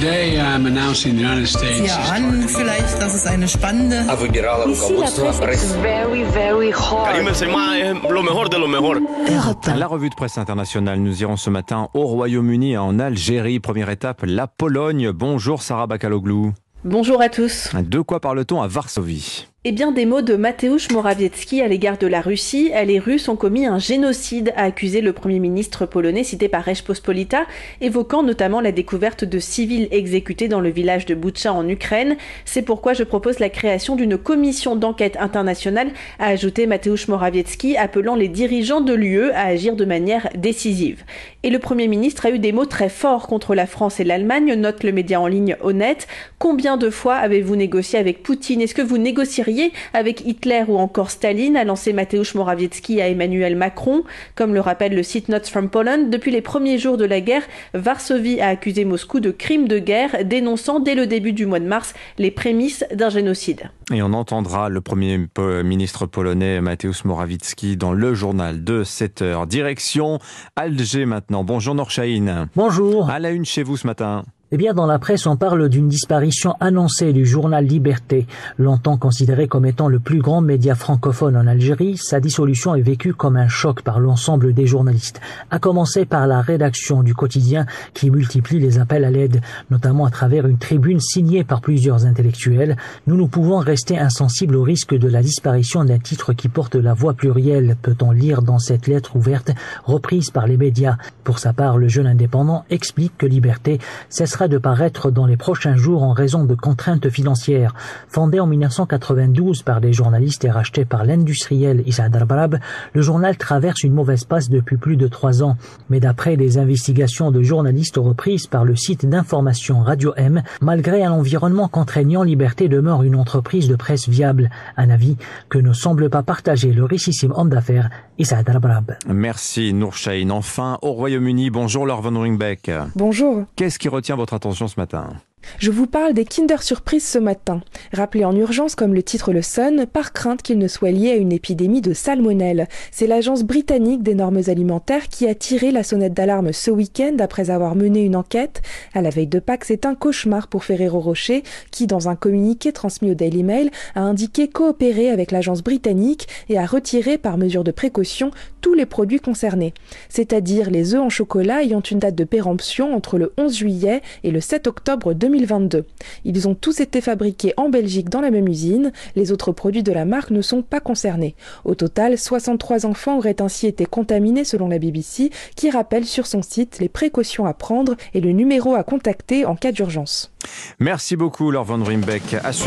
Sie ahnen vielleicht, dass es eine spannende. La revue de presse internationale, nous irons ce matin au Royaume-Uni, en Algérie. Première étape, la Pologne. Bonjour Sarah Bakaloglou. Bonjour à tous. De quoi parle-t-on à Varsovie? Eh bien, des mots de Mateusz Morawiecki à l'égard de la Russie. Les Russes ont commis un génocide, a accusé le Premier ministre polonais cité par Pospolita, évoquant notamment la découverte de civils exécutés dans le village de Butcha en Ukraine. C'est pourquoi je propose la création d'une commission d'enquête internationale, a ajouté Mateusz Morawiecki, appelant les dirigeants de l'UE à agir de manière décisive. Et le Premier ministre a eu des mots très forts contre la France et l'Allemagne, note le média en ligne Honnête. Combien de fois avez-vous négocié avec Poutine? Est-ce que vous négocieriez avec Hitler ou encore Staline, a lancé Mateusz Morawiecki à Emmanuel Macron. Comme le rappelle le site Notes from Poland, depuis les premiers jours de la guerre, Varsovie a accusé Moscou de crimes de guerre, dénonçant dès le début du mois de mars les prémices d'un génocide. Et on entendra le premier ministre polonais Mateusz Morawiecki dans le journal de 7 heures. Direction Alger maintenant. Bonjour Norchaïn. Bonjour. À la une chez vous ce matin. Eh bien, dans la presse, on parle d'une disparition annoncée du journal Liberté. Longtemps considéré comme étant le plus grand média francophone en Algérie, sa dissolution est vécue comme un choc par l'ensemble des journalistes, à commencer par la rédaction du quotidien qui multiplie les appels à l'aide, notamment à travers une tribune signée par plusieurs intellectuels. Nous ne pouvons rester insensibles au risque de la disparition d'un titre qui porte la voix plurielle, peut-on lire dans cette lettre ouverte reprise par les médias. Pour sa part, le jeune indépendant explique que Liberté cessera de paraître dans les prochains jours en raison de contraintes financières. Fondé en 1992 par des journalistes et racheté par l'industriel Issa Darbarab, le journal traverse une mauvaise passe depuis plus de trois ans. Mais d'après des investigations de journalistes reprises par le site d'information Radio M, malgré un environnement contraignant, Liberté demeure une entreprise de presse viable. Un avis que ne semble pas partager le richissime homme d'affaires Issa Darbarab. Merci Nourchaïn. Enfin, au Royaume-Uni, bonjour Laure Van Ringbeck. Bonjour. Qu'est-ce qui retient votre attention ce matin je vous parle des Kinder Surprise ce matin, rappelés en urgence comme le titre le Sun, par crainte qu'ils ne soient liés à une épidémie de salmonelle. C'est l'agence britannique des normes alimentaires qui a tiré la sonnette d'alarme ce week-end après avoir mené une enquête. À la veille de Pâques, c'est un cauchemar pour Ferrero Rocher, qui, dans un communiqué transmis au Daily Mail, a indiqué coopérer avec l'agence britannique et a retiré par mesure de précaution tous les produits concernés, c'est-à-dire les œufs en chocolat ayant une date de péremption entre le 11 juillet et le 7 octobre 2020. 2022. Ils ont tous été fabriqués en Belgique dans la même usine. Les autres produits de la marque ne sont pas concernés. Au total, 63 enfants auraient ainsi été contaminés selon la BBC, qui rappelle sur son site les précautions à prendre et le numéro à contacter en cas d'urgence. Merci beaucoup, Laure Van Rimbeck.